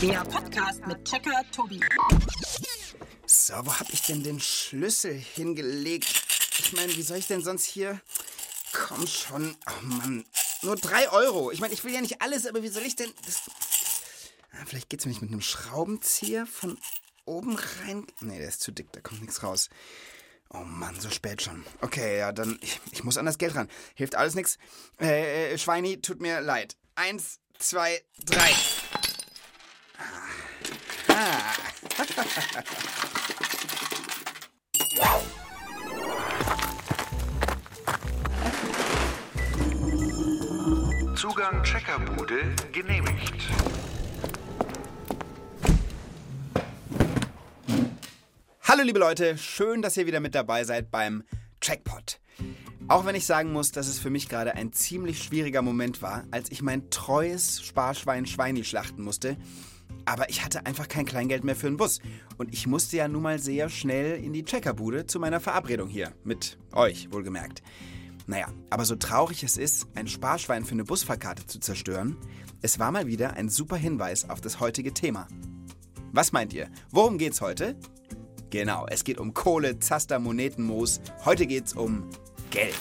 Der Podcast mit Checker Tobi. So, wo hab ich denn den Schlüssel hingelegt? Ich meine, wie soll ich denn sonst hier... Komm schon. Oh Mann. Nur drei Euro. Ich meine, ich will ja nicht alles, aber wie soll ich denn... Das... Ah, Vielleicht geht's mir nicht mit einem Schraubenzieher von oben rein. Nee, der ist zu dick, da kommt nichts raus. Oh Mann, so spät schon. Okay, ja, dann... Ich, ich muss an das Geld ran. Hilft alles nichts. Äh, äh, Schweini, tut mir leid. Eins, zwei, drei. Zugang Checkerbude genehmigt. Hallo liebe Leute, schön, dass ihr wieder mit dabei seid beim Checkpot. Auch wenn ich sagen muss, dass es für mich gerade ein ziemlich schwieriger Moment war, als ich mein treues Sparschwein Schweini schlachten musste. Aber ich hatte einfach kein Kleingeld mehr für einen Bus. Und ich musste ja nun mal sehr schnell in die Checkerbude zu meiner Verabredung hier. Mit euch, wohlgemerkt. Naja, aber so traurig es ist, ein Sparschwein für eine Busfahrkarte zu zerstören, es war mal wieder ein super Hinweis auf das heutige Thema. Was meint ihr? Worum geht's heute? Genau, es geht um Kohle, Zaster, Monetenmoos. Heute geht's um Geld.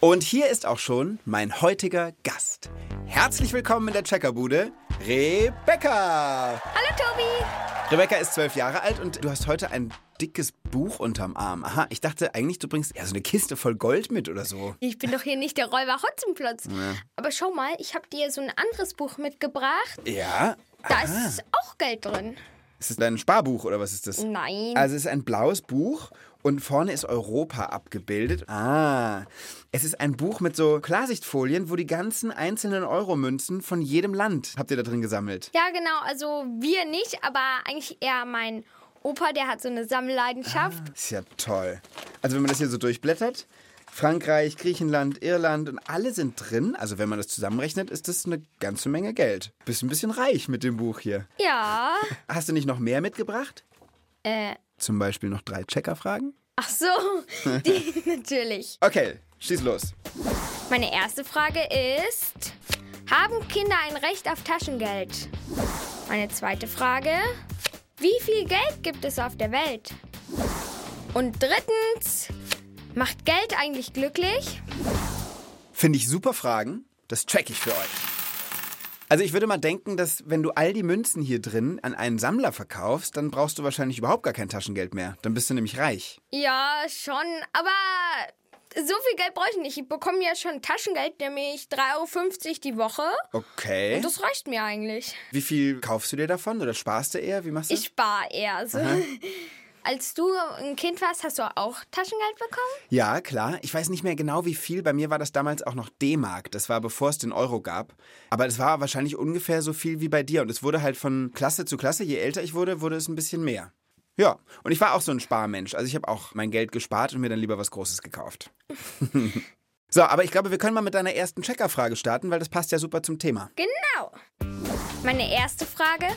Und hier ist auch schon mein heutiger Gast. Herzlich willkommen in der Checkerbude, Rebecca. Hallo Tobi! Rebecca ist zwölf Jahre alt und du hast heute ein dickes Buch unterm Arm. Aha, ich dachte eigentlich, du bringst ja so eine Kiste voll Gold mit oder so. Ich bin doch hier nicht der Räuber Hotzenplotz. Aber schau mal, ich habe dir so ein anderes Buch mitgebracht. Ja? Da aha. ist auch Geld drin. Ist das dein Sparbuch oder was ist das? Nein. Also es ist ein blaues Buch und vorne ist Europa abgebildet. Ah, es ist ein Buch mit so Klarsichtfolien, wo die ganzen einzelnen Euromünzen von jedem Land habt ihr da drin gesammelt. ja, genau, also wir nicht, aber eigentlich eher mein Opa, der hat so eine Sammelleidenschaft. Ist ja toll. Also wenn man das hier so durchblättert, Frankreich, Griechenland, Irland und alle sind drin. Also wenn man das zusammenrechnet, ist das eine ganze Menge Geld. Bist ein bisschen reich mit dem Buch hier. Ja. Hast du nicht noch mehr mitgebracht? Äh, Zum Beispiel noch drei Checkerfragen? Ach so, die natürlich. Okay, schieß los. Meine erste Frage ist, haben Kinder ein Recht auf Taschengeld? Meine zweite Frage, wie viel Geld gibt es auf der Welt? Und drittens, macht Geld eigentlich glücklich? Finde ich super Fragen. Das track ich für euch. Also ich würde mal denken, dass wenn du all die Münzen hier drin an einen Sammler verkaufst, dann brauchst du wahrscheinlich überhaupt gar kein Taschengeld mehr. Dann bist du nämlich reich. Ja, schon, aber so viel Geld brauche ich nicht. Ich bekomme ja schon Taschengeld, nämlich 3,50 Euro die Woche. Okay. Und das reicht mir eigentlich. Wie viel kaufst du dir davon oder sparst du eher? Wie machst du? Ich spare eher so. Als du ein Kind warst, hast du auch Taschengeld bekommen? ja, klar. Ich weiß nicht mehr genau, wie viel. Bei mir war das damals auch noch D-Mark. Das war bevor es den Euro gab. Aber es war wahrscheinlich ungefähr so viel wie bei dir. Und es wurde halt von Klasse zu Klasse. Je älter ich wurde, wurde es ein bisschen mehr. Ja, und ich war auch so ein Sparmensch. Also ich habe auch mein Geld gespart und mir dann lieber was Großes gekauft. so, aber ich glaube, wir können mal mit deiner ersten Checkerfrage starten, weil das passt ja super zum Thema. Genau. Meine erste Frage.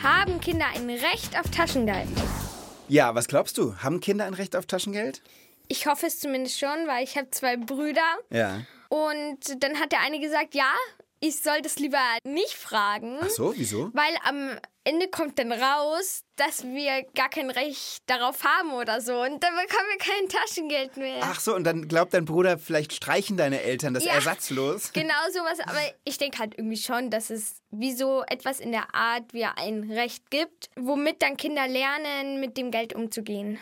Haben Kinder ein Recht auf Taschengeld? Ja, was glaubst du? Haben Kinder ein Recht auf Taschengeld? Ich hoffe es zumindest schon, weil ich habe zwei Brüder. Ja. Und dann hat der eine gesagt, ja, ich soll das lieber nicht fragen. Ach so, wieso? Weil am Ende kommt dann raus, dass wir gar kein Recht darauf haben oder so. Und dann bekommen wir kein Taschengeld mehr. Ach so, und dann glaubt dein Bruder, vielleicht streichen deine Eltern das Ja. ersatzlos. Genau sowas, aber ich denke halt irgendwie schon, dass es wie so etwas in der Art wie ein Recht gibt, womit dann Kinder lernen, mit dem Geld umzugehen.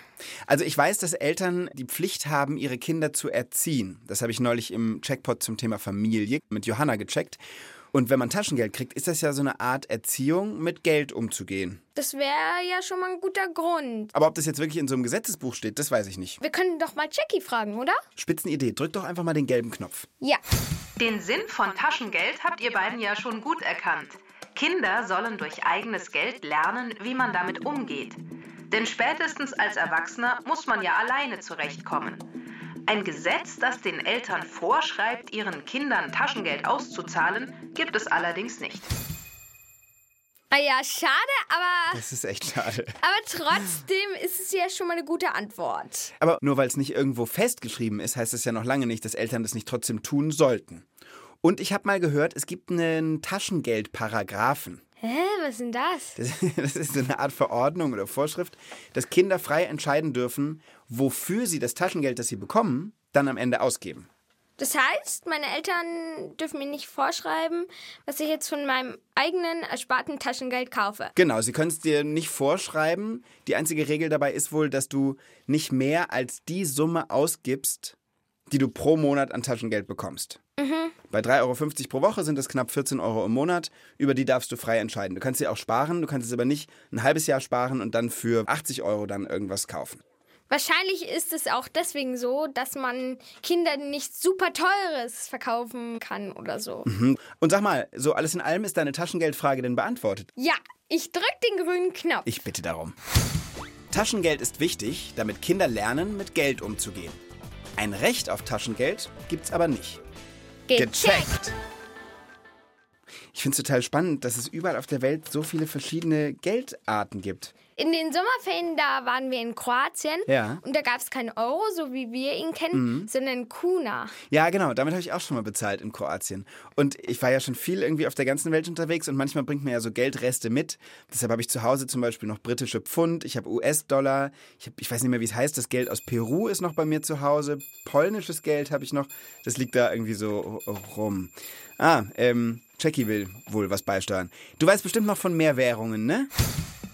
Also ich weiß, dass Eltern die Pflicht haben, ihre Kinder zu erziehen. Das habe ich neulich im Checkpot zum Thema Familie mit Johanna gecheckt. Und wenn man Taschengeld kriegt, ist das ja so eine Art Erziehung, mit Geld umzugehen. Das wäre ja schon mal ein guter Grund. Aber ob das jetzt wirklich in so einem Gesetzesbuch steht, das weiß ich nicht. Wir können doch mal Jackie fragen, oder? Spitzenidee, drück doch einfach mal den gelben Knopf. Ja. Den Sinn von Taschengeld habt ihr beiden ja schon gut erkannt. Kinder sollen durch eigenes Geld lernen, wie man damit umgeht. Denn spätestens als Erwachsener muss man ja alleine zurechtkommen. Ein Gesetz, das den Eltern vorschreibt, ihren Kindern Taschengeld auszuzahlen, gibt es allerdings nicht. Ah ja, schade, aber, Das ist echt schade. aber trotzdem ist es ja schon mal eine gute Antwort. Aber nur weil es nicht irgendwo festgeschrieben ist, heißt es ja noch lange nicht, dass Eltern das nicht trotzdem tun sollten. Und ich habe mal gehört, es gibt einen Taschengeldparagraphen. Hä, was ist denn das? Das, das ist so eine Art Verordnung oder Vorschrift, dass Kinder frei entscheiden dürfen, wofür sie das Taschengeld, das sie bekommen, dann am Ende ausgeben. Das heißt, meine Eltern dürfen mir nicht vorschreiben, was ich jetzt von meinem eigenen ersparten Taschengeld kaufe. Genau, sie können es dir nicht vorschreiben. Die einzige Regel dabei ist wohl, dass du nicht mehr als die Summe ausgibst, die du pro Monat an Taschengeld bekommst. Bei 3,50 Euro pro Woche sind das knapp 14 Euro im Monat. Über die darfst du frei entscheiden. Du kannst sie auch sparen, du kannst es aber nicht ein halbes Jahr sparen und dann für 80 Euro dann irgendwas kaufen. Wahrscheinlich ist es auch deswegen so, dass man Kindern nichts super Teures verkaufen kann oder so. Und sag mal, so alles in allem ist deine Taschengeldfrage denn beantwortet? Ja, ich drück den grünen Knopf. Ich bitte darum. Taschengeld ist wichtig, damit Kinder lernen, mit Geld umzugehen. Ein Recht auf Taschengeld gibt's aber nicht. Gecheckt! Ich finde es total spannend, dass es überall auf der Welt so viele verschiedene Geldarten gibt. In den Sommerferien, da waren wir in Kroatien. Ja. Und da gab es keinen Euro, so wie wir ihn kennen, sondern Kuna. Ja, genau, damit habe ich auch schon mal bezahlt in Kroatien. Und ich war ja schon viel irgendwie auf der ganzen Welt unterwegs und manchmal bringt mir ja so Geldreste mit. Deshalb habe ich zu Hause zum Beispiel noch britische Pfund, ich habe US-Dollar, ich, hab, ich weiß nicht mehr, wie es heißt, das Geld aus Peru ist noch bei mir zu Hause, polnisches Geld habe ich noch, das liegt da irgendwie so rum. Ah, ähm, Jackie will wohl was beisteuern. Du weißt bestimmt noch von mehr Währungen, ne?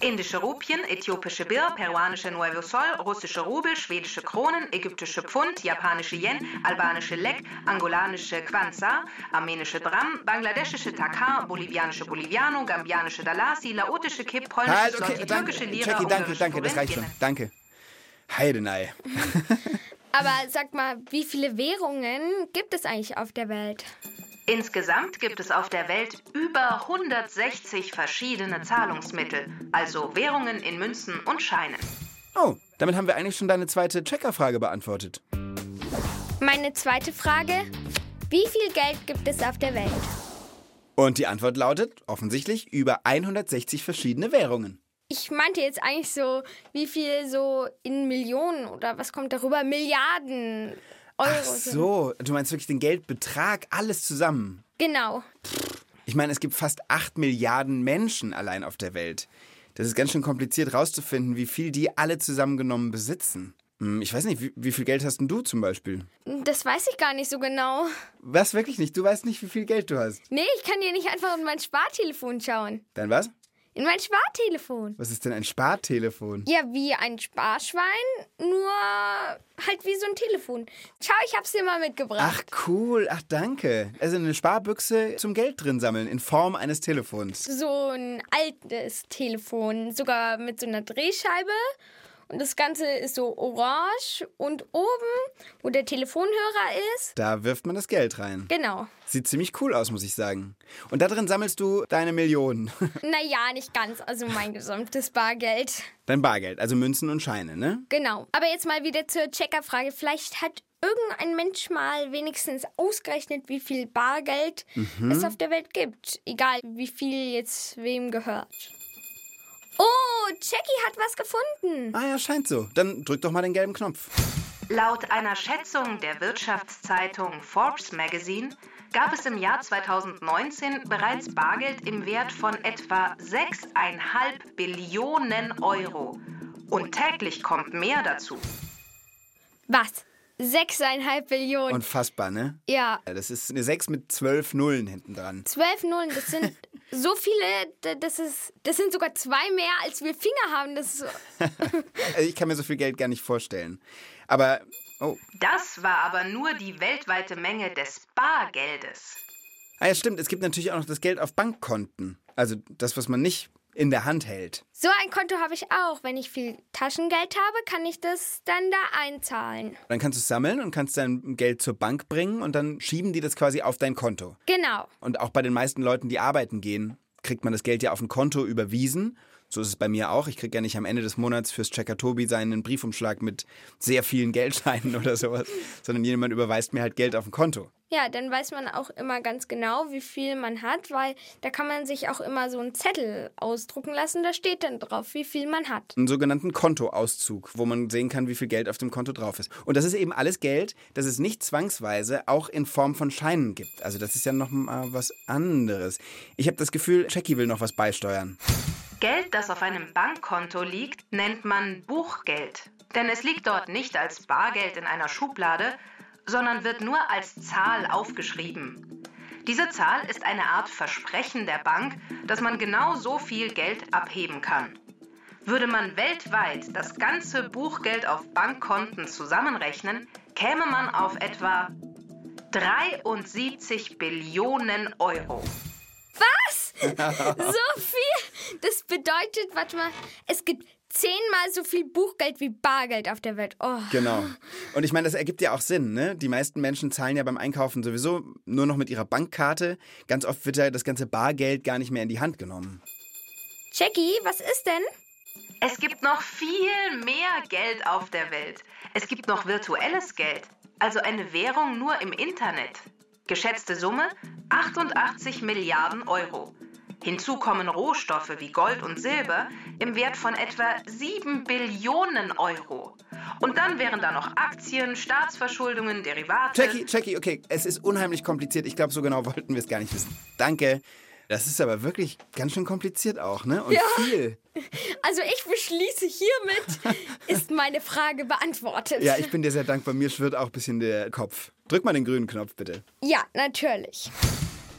Indische Rupien, äthiopische Bir, peruanische Nuevo Sol, russische Rubel, schwedische Kronen, ägyptische Pfund, japanische Yen, albanische Lek, angolanische Kwanza, armenische Dram, bangladeschische Takar, bolivianische Boliviano, gambianische Dalasi, laotische Kip, polnische Halt, Zloty, okay, danke, türkische Lira, Jackie, danke, danke, das reicht schon. Danke. Heidenei. Aber sag mal, wie viele Währungen gibt es eigentlich auf der Welt? Insgesamt gibt es auf der Welt über 160 verschiedene Zahlungsmittel, also Währungen in Münzen und Scheinen. Oh, damit haben wir eigentlich schon deine zweite Checkerfrage beantwortet. Meine zweite Frage: Wie viel Geld gibt es auf der Welt? Und die Antwort lautet offensichtlich über 160 verschiedene Währungen. Ich meinte jetzt eigentlich so, wie viel so in Millionen oder was kommt darüber? Milliarden Euro. Ach so, du meinst wirklich den Geldbetrag, alles zusammen. Genau. Ich meine, es gibt fast 8 Milliarden Menschen allein auf der Welt. Das ist ganz schön kompliziert rauszufinden, wie viel die alle zusammengenommen besitzen. Hm, Ich weiß nicht, wie, wie viel Geld hast denn du zum Beispiel? Das weiß ich gar nicht so genau. Was wirklich nicht? Du weißt nicht, wie viel Geld du hast. Nee, ich kann dir nicht einfach in mein Spartelefon schauen. Dann was? In mein Spartelefon. Was ist denn ein Spartelefon? Ja, wie ein Sparschwein, nur halt wie so ein Telefon. Schau, ich hab's dir mal mitgebracht. Ach cool, ach danke. Also eine Sparbüchse zum Geld drin sammeln in Form eines Telefons. So ein altes Telefon, sogar mit so einer Drehscheibe. Und das Ganze ist so orange und oben, wo der Telefonhörer ist, Da wirft man das Geld rein. genau. Sieht ziemlich cool aus, muss ich sagen. Und da drin sammelst du deine Millionen. Naja, nicht ganz, also mein gesamtes Bargeld. Dein Bargeld, also Münzen und Scheine, ne? Genau. Aber jetzt mal wieder zur Checkerfrage. Vielleicht hat irgendein Mensch mal wenigstens ausgerechnet, wie viel Bargeld es auf der Welt gibt. Egal, wie viel jetzt wem gehört. Oh, Jackie hat was gefunden. Ah ja, scheint so. Dann drück doch mal den gelben Knopf. Laut einer Schätzung der Wirtschaftszeitung Forbes Magazine gab es im Jahr 2019 bereits Bargeld im Wert von etwa 6,5 Billionen Euro. Und täglich kommt mehr dazu. Was? Sechseinhalb Billionen. Unfassbar, ne? ja, Ja, Das ist eine 6 mit 12 Nullen hinten dran. zwölf Nullen. Das sind so viele. Das ist, das sind sogar zwei mehr, als wir Finger haben. Das ist so, Also ich kann mir so viel Geld gar nicht vorstellen. Aber, oh, Das war aber nur die weltweite Menge des Bargeldes. ah ja, stimmt. Es gibt natürlich auch noch das Geld auf Bankkonten. Also das, was man nicht in der Hand hält. so ein Konto habe ich auch. Wenn ich viel Taschengeld habe, kann ich das dann da einzahlen. Dann kannst du es sammeln und kannst dein Geld zur Bank bringen und dann schieben die das quasi auf dein Konto. Genau. Und auch bei den meisten Leuten, die arbeiten gehen, kriegt man das Geld ja auf ein Konto überwiesen. So ist es bei mir auch. Ich kriege ja nicht am Ende des Monats fürs Checker Tobi seinen Briefumschlag mit sehr vielen Geldscheinen oder sowas, sondern jemand überweist mir halt Geld auf ein Konto. Ja, dann weiß man auch immer ganz genau, wie viel man hat, weil da kann man sich auch immer so einen Zettel ausdrucken lassen. Da steht dann drauf, wie viel man hat. Einen sogenannten Kontoauszug, wo man sehen kann, wie viel Geld auf dem Konto drauf ist. Und das ist eben alles Geld, das es nicht zwangsweise auch in Form von Scheinen gibt. Also das ist ja noch mal was anderes. Ich habe das Gefühl, Jackie will noch was beisteuern. Geld, das auf einem Bankkonto liegt, nennt man Buchgeld. Denn es liegt dort nicht als Bargeld in einer Schublade, sondern wird nur als Zahl aufgeschrieben. Diese Zahl ist eine Art Versprechen der Bank, dass man genau so viel Geld abheben kann. Würde man weltweit das ganze Buchgeld auf Bankkonten zusammenrechnen, käme man auf etwa 73 Billionen Euro. Was? so viel? Das bedeutet, warte mal, es gibt zehnmal so viel Buchgeld wie Bargeld auf der Welt. Oh. Genau. Und ich meine, das ergibt ja auch Sinn, ne? Die meisten Menschen zahlen ja beim Einkaufen sowieso nur noch mit ihrer Bankkarte. Ganz oft wird ja das ganze Bargeld gar nicht mehr in die Hand genommen. Jackie, was ist denn? Es gibt noch viel mehr Geld auf der Welt. Es gibt noch virtuelles Geld, also eine Währung nur im Internet. Geschätzte Summe 88 Milliarden Euro. Hinzu kommen Rohstoffe wie Gold und Silber im Wert von etwa 7 Billionen Euro. Und dann wären da noch Aktien, Staatsverschuldungen, Derivate. Jackie, Jackie, okay, es ist unheimlich kompliziert. Ich glaube, so genau wollten wir es gar nicht wissen. Danke. Das ist aber wirklich ganz schön kompliziert auch, ne? Und Ja. viel. Also ich beschließe hiermit, ist meine Frage beantwortet. Ja, ich bin dir sehr dankbar. Mir schwirrt auch ein bisschen der Kopf. Drück mal den grünen Knopf, bitte. Ja, natürlich.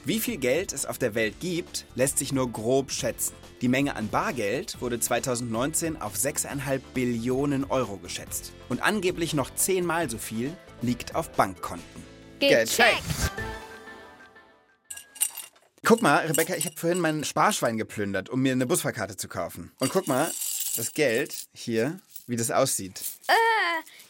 Wie viel Geld es auf der Welt gibt, lässt sich nur grob schätzen. Die Menge an Bargeld wurde 2019 auf 6,5 Billionen Euro geschätzt. Und angeblich noch zehnmal so viel liegt auf Bankkonten. Gecheckt. Guck mal, Rebecca, ich habe vorhin mein Sparschwein geplündert, um mir eine Busfahrkarte zu kaufen. Und guck mal, das Geld hier, wie das aussieht.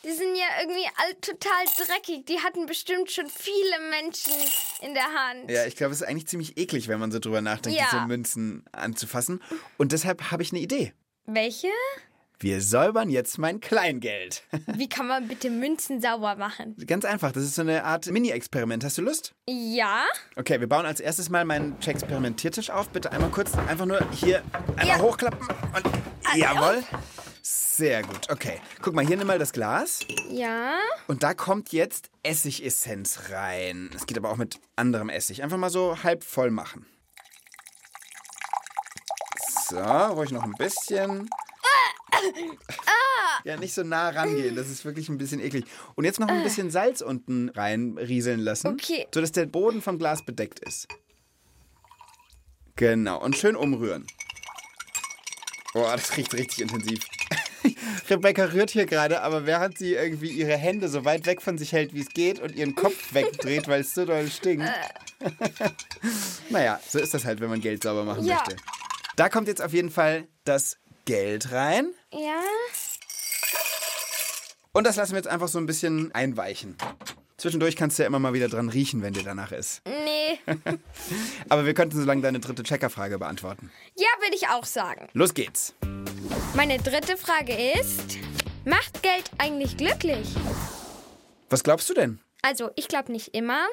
Die sind ja irgendwie alle total dreckig. Die hatten bestimmt schon viele Menschen in der Hand. Ja, ich glaube, es ist eigentlich ziemlich eklig, wenn man so drüber nachdenkt, Ja. diese Münzen anzufassen. Und deshalb habe ich eine Idee. Welche? Wir säubern jetzt mein Kleingeld. Wie kann man bitte Münzen sauber machen? Ganz einfach, das ist so eine Art Mini-Experiment. Hast du Lust? Ja? Okay, wir bauen als erstes mal meinen Experimentiertisch auf. Bitte einmal kurz, einfach nur hier einmal Ja. hochklappen. Und jawohl. Sehr gut. Okay, guck mal, hier nimm mal das Glas. Ja? Und da kommt jetzt Essigessenz rein. Es geht aber auch mit anderem Essig. Einfach mal so halb voll machen. So, ruhig noch ein bisschen. Ja, nicht so nah rangehen, das ist wirklich ein bisschen eklig. Und jetzt noch ein bisschen Salz unten reinrieseln lassen, Okay. sodass der Boden vom Glas bedeckt ist. Genau, und schön umrühren. Boah, das riecht richtig intensiv. Rebecca rührt hier gerade, aber während sie irgendwie ihre Hände so weit weg von sich hält, wie es geht und ihren Kopf wegdreht, weil es so doll stinkt. naja, so ist das halt, wenn man Geld sauber machen Ja. möchte. Da kommt jetzt auf jeden Fall das Geld rein. Ja? Und das lassen wir jetzt einfach so ein bisschen einweichen. Zwischendurch kannst du ja immer mal wieder dran riechen, wenn dir danach ist. Nee. Aber wir könnten so lange deine dritte Checkerfrage beantworten. Ja, würde ich auch sagen. Los geht's. Meine dritte Frage ist: Macht Geld eigentlich glücklich? Was glaubst du denn? Also, ich glaube nicht immer,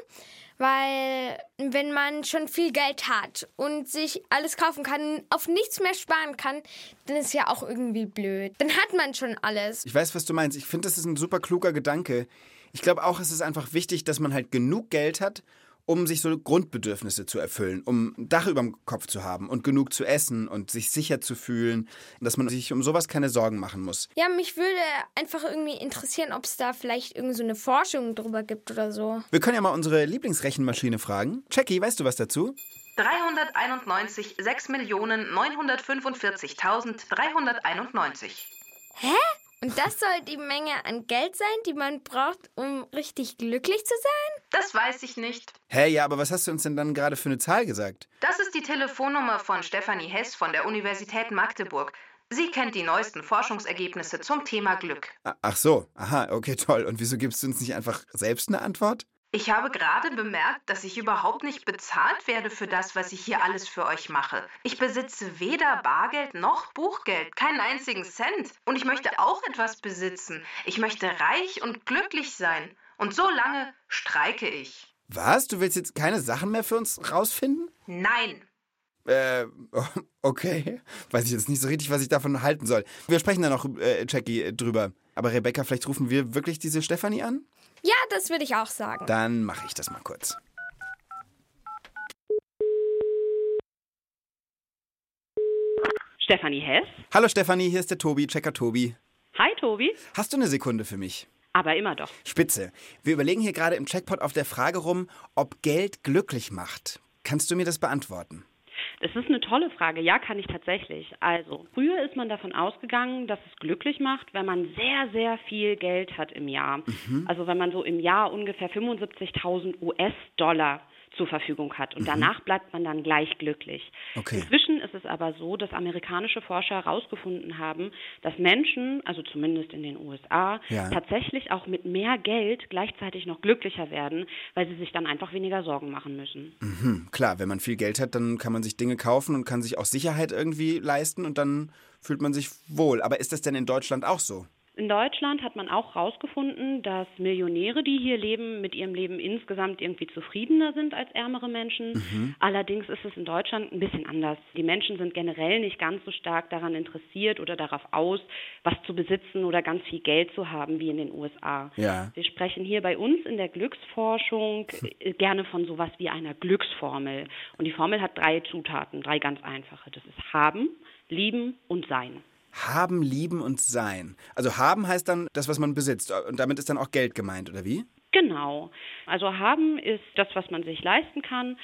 weil wenn man schon viel Geld hat und sich alles kaufen kann, auf nichts mehr sparen kann, dann ist ja auch irgendwie blöd. Dann hat man schon alles. Ich weiß, was du meinst. Ich finde, das ist ein super kluger Gedanke. Ich glaube auch, es ist einfach wichtig, dass man halt genug Geld hat, um sich so Grundbedürfnisse zu erfüllen, um ein Dach über dem Kopf zu haben und genug zu essen und sich sicher zu fühlen, dass man sich um sowas keine Sorgen machen muss. Ja, mich würde einfach irgendwie interessieren, ob es da vielleicht irgend so eine Forschung drüber gibt oder so. Wir können ja mal unsere Lieblingsrechenmaschine fragen. Jackie, weißt du was dazu? 391 6.945.391. Und das soll die Menge an Geld sein, die man braucht, um richtig glücklich zu sein? Das weiß ich nicht. Hä, ja, aber was hast du uns denn dann gerade für eine Zahl gesagt? Das ist die Telefonnummer von Stefanie Hess von der Universität Magdeburg. Sie kennt die neuesten Forschungsergebnisse zum Thema Glück. Ach so, aha, okay, toll. Und wieso gibst du uns nicht einfach selbst eine Antwort? Ich habe gerade bemerkt, dass ich überhaupt nicht bezahlt werde für das, was ich hier alles für euch mache. Ich besitze weder Bargeld noch Buchgeld, keinen einzigen Cent. Und ich möchte auch etwas besitzen. Ich möchte reich und glücklich sein. Und so lange streike ich. Was? Du willst jetzt keine Sachen mehr für uns rausfinden? Nein. Äh, okay. Weiß ich jetzt nicht so richtig, was ich davon halten soll. Wir sprechen da noch, äh, Jackie, äh, drüber. Aber Rebecca, vielleicht rufen wir wirklich diese Stefanie an? Ja, das würde ich auch sagen. Dann mache ich das mal kurz. Stefanie Hess. Hallo Stefanie, hier ist der Tobi, Checker Tobi. Hi Tobi. Hast du eine Sekunde für mich? Aber immer doch. Spitze. Wir überlegen hier gerade im Checkpot auf der Frage rum, ob Geld glücklich macht. Kannst du mir das beantworten? Das ist eine tolle Frage. Ja, kann ich tatsächlich. Also, früher ist man davon ausgegangen, dass es glücklich macht, wenn man sehr, sehr viel Geld hat im Jahr. Also, wenn man so im Jahr ungefähr 75.000 US-Dollar zur Verfügung hat. Und danach bleibt man dann gleich glücklich. Okay. Inzwischen ist es aber so, dass amerikanische Forscher herausgefunden haben, dass Menschen, also zumindest in den USA, Ja. tatsächlich auch mit mehr Geld gleichzeitig noch glücklicher werden, weil sie sich dann einfach weniger Sorgen machen müssen. Hm, klar, wenn man viel Geld hat, dann kann man sich Dinge kaufen und kann sich auch Sicherheit irgendwie leisten und dann fühlt man sich wohl. Aber ist das denn in Deutschland auch so? In Deutschland hat man auch herausgefunden, dass Millionäre, die hier leben, mit ihrem Leben insgesamt irgendwie zufriedener sind als ärmere Menschen. Allerdings ist es in Deutschland ein bisschen anders. Die Menschen sind generell nicht ganz so stark daran interessiert oder darauf aus, was zu besitzen oder ganz viel Geld zu haben wie in den USA. Ja. Wir sprechen hier bei uns in der Glücksforschung gerne von sowas wie einer Glücksformel. Und die Formel hat drei Zutaten, drei ganz einfache. Das ist haben, lieben und sein. Haben, lieben und sein. Also haben heißt dann das, was man besitzt. Und damit ist dann auch Geld gemeint, oder wie? Genau. Also haben ist das, was man sich leisten kann.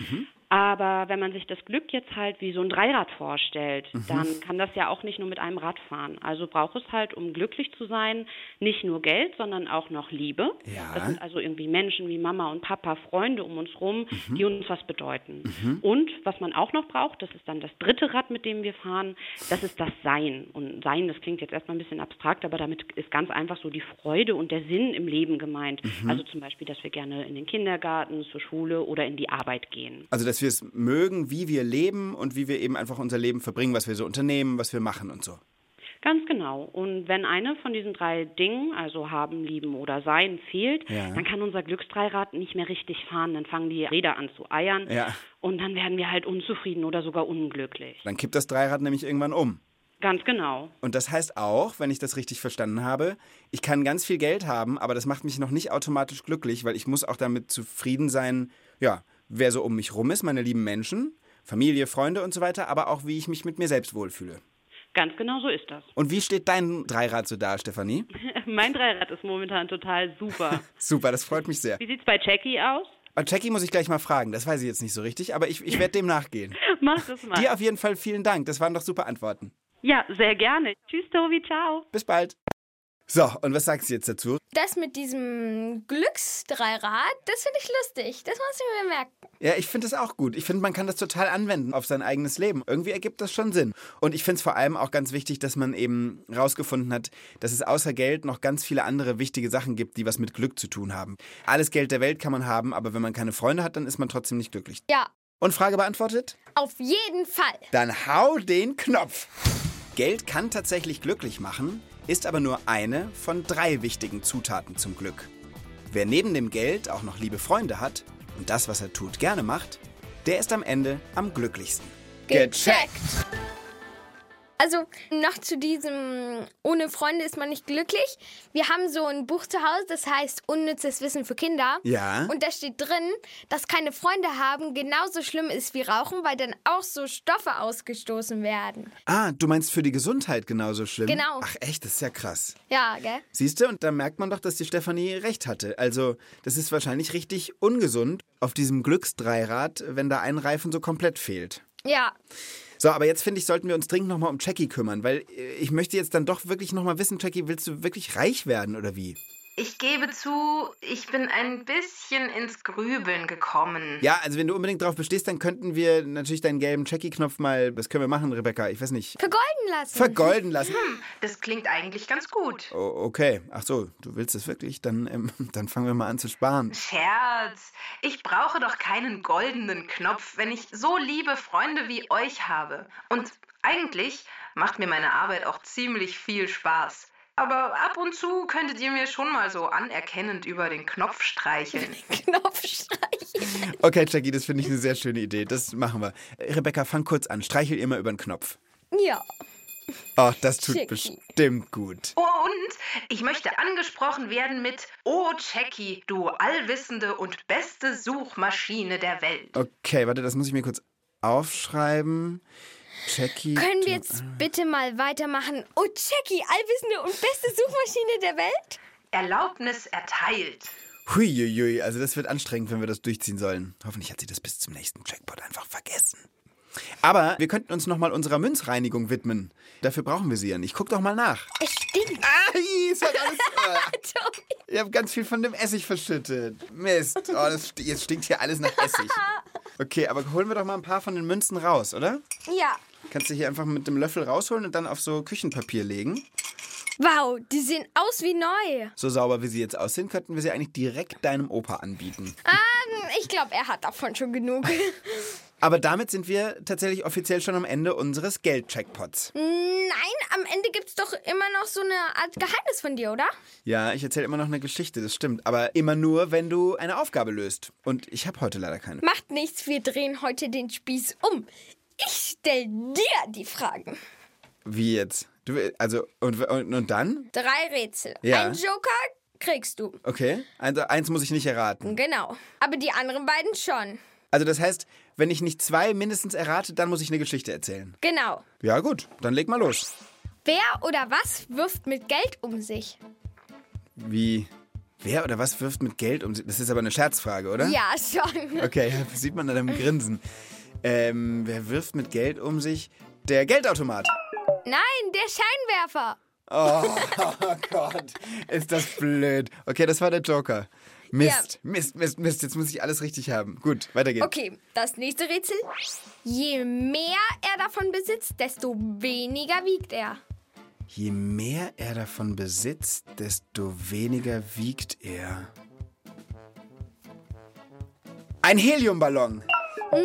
Aber wenn man sich das Glück jetzt halt wie so ein Dreirad vorstellt, dann kann das ja auch nicht nur mit einem Rad fahren. Also braucht es halt, um glücklich zu sein, nicht nur Geld, sondern auch noch Liebe. Ja. Das sind also irgendwie Menschen wie Mama und Papa, Freunde um uns rum, die uns was bedeuten. Und was man auch noch braucht, das ist dann das dritte Rad, mit dem wir fahren, das ist das Sein. Und Sein, das klingt jetzt erstmal ein bisschen abstrakt, aber damit ist ganz einfach so die Freude und der Sinn im Leben gemeint. Also zum Beispiel, dass wir gerne in den Kindergarten, zur Schule oder in die Arbeit gehen. Also, dass wir es mögen, wie wir leben und wie wir eben einfach unser Leben verbringen, was wir so unternehmen, was wir machen und so. Ganz genau. Und wenn eine von diesen drei Dingen, also haben, lieben oder sein, fehlt, Ja. dann kann unser Glücksdreirad nicht mehr richtig fahren. Dann fangen die Räder an zu eiern Ja. und dann werden wir halt unzufrieden oder sogar unglücklich. Dann kippt das Dreirad nämlich irgendwann um. Ganz genau. Und das heißt auch, wenn ich das richtig verstanden habe, ich kann ganz viel Geld haben, aber das macht mich noch nicht automatisch glücklich, weil ich muss auch damit zufrieden sein, ja, wer so um mich rum ist, meine lieben Menschen, Familie, Freunde und so weiter, aber auch wie ich mich mit mir selbst wohlfühle. Ganz genau so ist das. Und wie steht dein Dreirad so da, Stefanie? mein Dreirad ist momentan total super. Super, das freut mich sehr. Wie sieht's bei Jackie aus? Und Jackie muss ich gleich mal fragen, das weiß ich jetzt nicht so richtig, aber ich, ich werde dem nachgehen. Mach das mal. Dir auf jeden Fall vielen Dank, das waren doch super Antworten. Ja, sehr gerne. Tschüss, Tobi, ciao. Bis bald. So, und was sagst du jetzt dazu? Das mit diesem Glücksdreirad, das finde ich lustig. Das muss ich mir merken. Ja, ich finde es auch gut. Ich finde, man kann das total anwenden auf sein eigenes Leben. Irgendwie ergibt das schon Sinn. Und ich finde es vor allem auch ganz wichtig, dass man eben rausgefunden hat, dass es außer Geld noch ganz viele andere wichtige Sachen gibt, die was mit Glück zu tun haben. Alles Geld der Welt kann man haben, aber wenn man keine Freunde hat, dann ist man trotzdem nicht glücklich. Ja, Und Frage beantwortet? auf jeden Fall. Dann hau den Knopf. Geld kann tatsächlich glücklich machen, ist aber nur eine von drei wichtigen Zutaten zum Glück. Wer neben dem Geld auch noch liebe Freunde hat und das, was er tut, gerne macht, der ist am Ende am glücklichsten. Also noch zu diesem ohne Freunde ist man nicht glücklich. Wir haben so ein Buch zu Hause, das heißt Unnützes Wissen für Kinder. Ja. Und da steht drin, dass keine Freunde haben genauso schlimm ist wie Rauchen, weil dann auch so Stoffe ausgestoßen werden. Ah, du meinst für die Gesundheit genauso schlimm? Genau. Ach echt, das ist ja krass. Ja, gell? Siehst du, und da merkt man doch, dass die Stefanie recht hatte. Also, das ist wahrscheinlich richtig ungesund auf diesem Glücksdreirad, wenn da ein Reifen so komplett fehlt. Ja. So, aber jetzt finde ich, sollten wir uns dringend nochmal um Jackie kümmern, weil äh, ich möchte jetzt dann doch wirklich nochmal wissen, Jackie, willst du wirklich reich werden oder wie? Ich gebe zu, ich bin ein bisschen ins Grübeln gekommen. Ja, also wenn du unbedingt drauf bestehst, dann könnten wir natürlich deinen gelben Jackie-Knopf mal, was können wir machen, Rebecca? Ich weiß nicht. Vergolden lassen. Vergolden lassen. Das klingt eigentlich ganz gut. Oh, okay. Ach so, du willst es wirklich? Dann, ähm, dann fangen wir mal an zu sparen. Scherz. Ich brauche doch keinen goldenen Knopf, wenn ich so liebe Freunde wie euch habe. Und eigentlich macht mir meine Arbeit auch ziemlich viel Spaß. Aber ab und zu könntet ihr mir schon mal so anerkennend über den Knopf streicheln. Knopfstreichen. Okay, Jackie, das finde ich eine sehr schöne Idee. Das machen wir. Rebecca, fang kurz an. Streichel ihr mal über den Knopf. Ja. Oh, das tut Jackie. bestimmt gut. Und ich möchte angesprochen werden mit Oh Jackie, du allwissende und beste Suchmaschine der Welt. Okay, warte, das muss ich mir kurz aufschreiben. Jackie. Können wir jetzt bitte mal weitermachen? Oh, Jackie, allwissende und beste Suchmaschine der Welt? Erlaubnis erteilt. Huiuiui, also das wird anstrengend, wenn wir das durchziehen sollen. Hoffentlich hat sie das bis zum nächsten Jackpot einfach vergessen. Aber wir könnten uns nochmal unserer Münzreinigung widmen. Dafür brauchen wir sie ja nicht. Guck doch mal nach. Es stinkt. Ai, es hat alles. Tobi. Ich habe ganz viel von dem Essig verschüttet. Mist. Oh, das, jetzt stinkt hier alles nach Essig. Okay, aber holen wir doch mal ein paar von den Münzen raus, oder? Ja. Kannst du hier einfach mit dem Löffel rausholen und dann auf so Küchenpapier legen. Wow, die sehen aus wie neu. So sauber wie sie jetzt aussehen, könnten wir sie eigentlich direkt deinem Opa anbieten. Ähm, ich glaube, er hat davon schon genug. Aber damit sind wir tatsächlich offiziell schon am Ende unseres Geld-Checkpots. Nein, am Ende gibt's doch immer noch so eine Art Geheimnis von dir, oder? Ja, ich erzähle immer noch eine Geschichte, das stimmt. Aber immer nur, wenn du eine Aufgabe löst. Und ich habe heute leider keine. Macht nichts, wir drehen heute den Spieß um. Ich stell dir die Fragen. Wie jetzt? Du, also, und, und, und dann? Drei Rätsel. Ja. Ein Joker kriegst du. Okay. Also, eins muss ich nicht erraten. Genau. Aber die anderen beiden schon. Also, das heißt, wenn ich nicht zwei mindestens errate, dann muss ich eine Geschichte erzählen. Genau. Ja, gut. Dann leg mal los. Wer oder was wirft mit Geld um sich? Wie? Wer oder was wirft mit Geld um sich? Das ist aber eine Scherzfrage, oder? Ja, schon. Okay, das sieht man an deinem Grinsen. Ähm, wer wirft mit Geld um sich? Der Geldautomat. Nein, der Scheinwerfer. Oh Gott, ist das blöd. Okay, das war der Joker. Mist, Mist, Mist, Mist. Jetzt muss ich alles richtig haben. Gut, weiter geht's. Okay, das nächste Rätsel. Je mehr er davon besitzt, desto weniger wiegt er. Je mehr er davon besitzt, desto weniger wiegt er. Ein Heliumballon. Nein,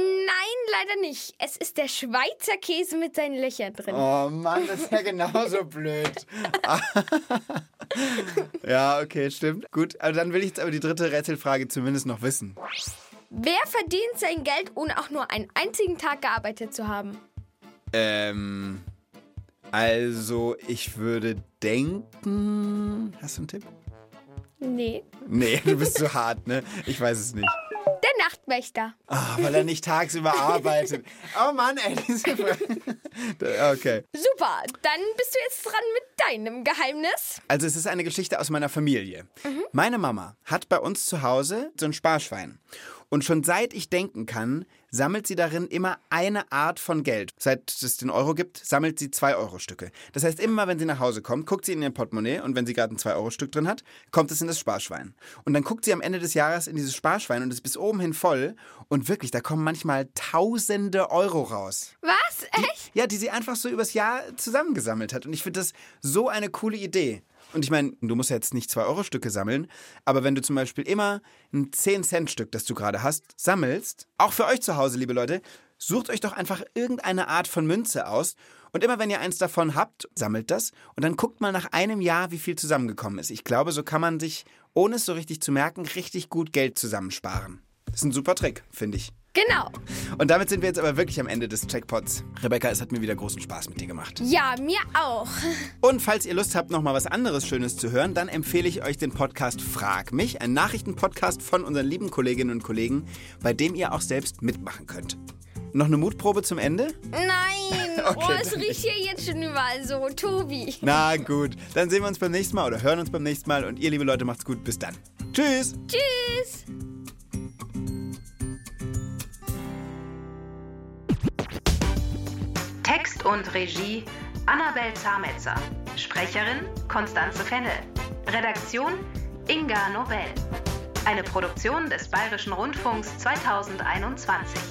leider nicht. Es ist der Schweizer Käse mit seinen Löchern drin. Oh Mann, das ist ja genauso blöd. ja, okay, stimmt. Gut, also dann will ich jetzt aber die dritte Rätselfrage zumindest noch wissen. Wer verdient sein Geld, ohne auch nur einen einzigen Tag gearbeitet zu haben? Ähm, also ich würde denken... Hast du einen Tipp? Nee. Nee, du bist zu hart, ne? Ich weiß es nicht. Nachtwächter. Ah, weil er nicht tagsüber arbeitet. Oh Mann, ey, diese Frage. Okay. Super, dann bist du jetzt dran mit deinem Geheimnis. Also es ist eine Geschichte aus meiner Familie. Meine Mama hat bei uns zu Hause so ein Sparschwein. Und schon seit ich denken kann, sammelt sie darin immer eine Art von Geld. Seit es den Euro gibt, sammelt sie 2-Euro-Stücke. Das heißt, immer wenn sie nach Hause kommt, guckt sie in ihr Portemonnaie und wenn sie gerade ein 2-Euro-Stück drin hat, kommt es in das Sparschwein. Und dann guckt sie am Ende des Jahres in dieses Sparschwein und ist bis oben hin voll. Und wirklich, da kommen manchmal tausende Euro raus. Was? Echt? Ja, die sie einfach so übers Jahr zusammengesammelt hat. Und ich finde das so eine coole Idee. Und ich meine, du musst ja jetzt nicht 2-Euro-Stücke sammeln, aber wenn du zum Beispiel immer ein 10-Cent-Stück, das du gerade hast, sammelst, auch für euch zu Hause, liebe Leute, sucht euch doch einfach irgendeine Art von Münze aus. Und immer wenn ihr eins davon habt, sammelt das und dann guckt mal nach einem Jahr, wie viel zusammengekommen ist. Ich glaube, so kann man sich, ohne es so richtig zu merken, richtig gut Geld zusammensparen. Das ist ein super Trick, finde ich. Genau. Und damit sind wir jetzt aber wirklich am Ende des Checkpots. Rebecca, es hat mir wieder großen Spaß mit dir gemacht. Ja, mir auch. Und falls ihr Lust habt, noch mal was anderes Schönes zu hören, dann empfehle ich euch den Podcast Frag mich, ein Nachrichtenpodcast von unseren lieben Kolleginnen und Kollegen, bei dem ihr auch selbst mitmachen könnt. Noch eine Mutprobe zum Ende? Nein. Okay, oh, es riecht hier jetzt schon überall so. Tobi. Na gut, dann sehen wir uns beim nächsten Mal oder hören uns beim nächsten Mal und ihr liebe Leute macht's gut, bis dann. Tschüss! Tschüss. Text und Regie Annabel Zametzer. Sprecherin Konstanze Fennel. Redaktion Inga Nobel. Eine Produktion des Bayerischen Rundfunks 2021.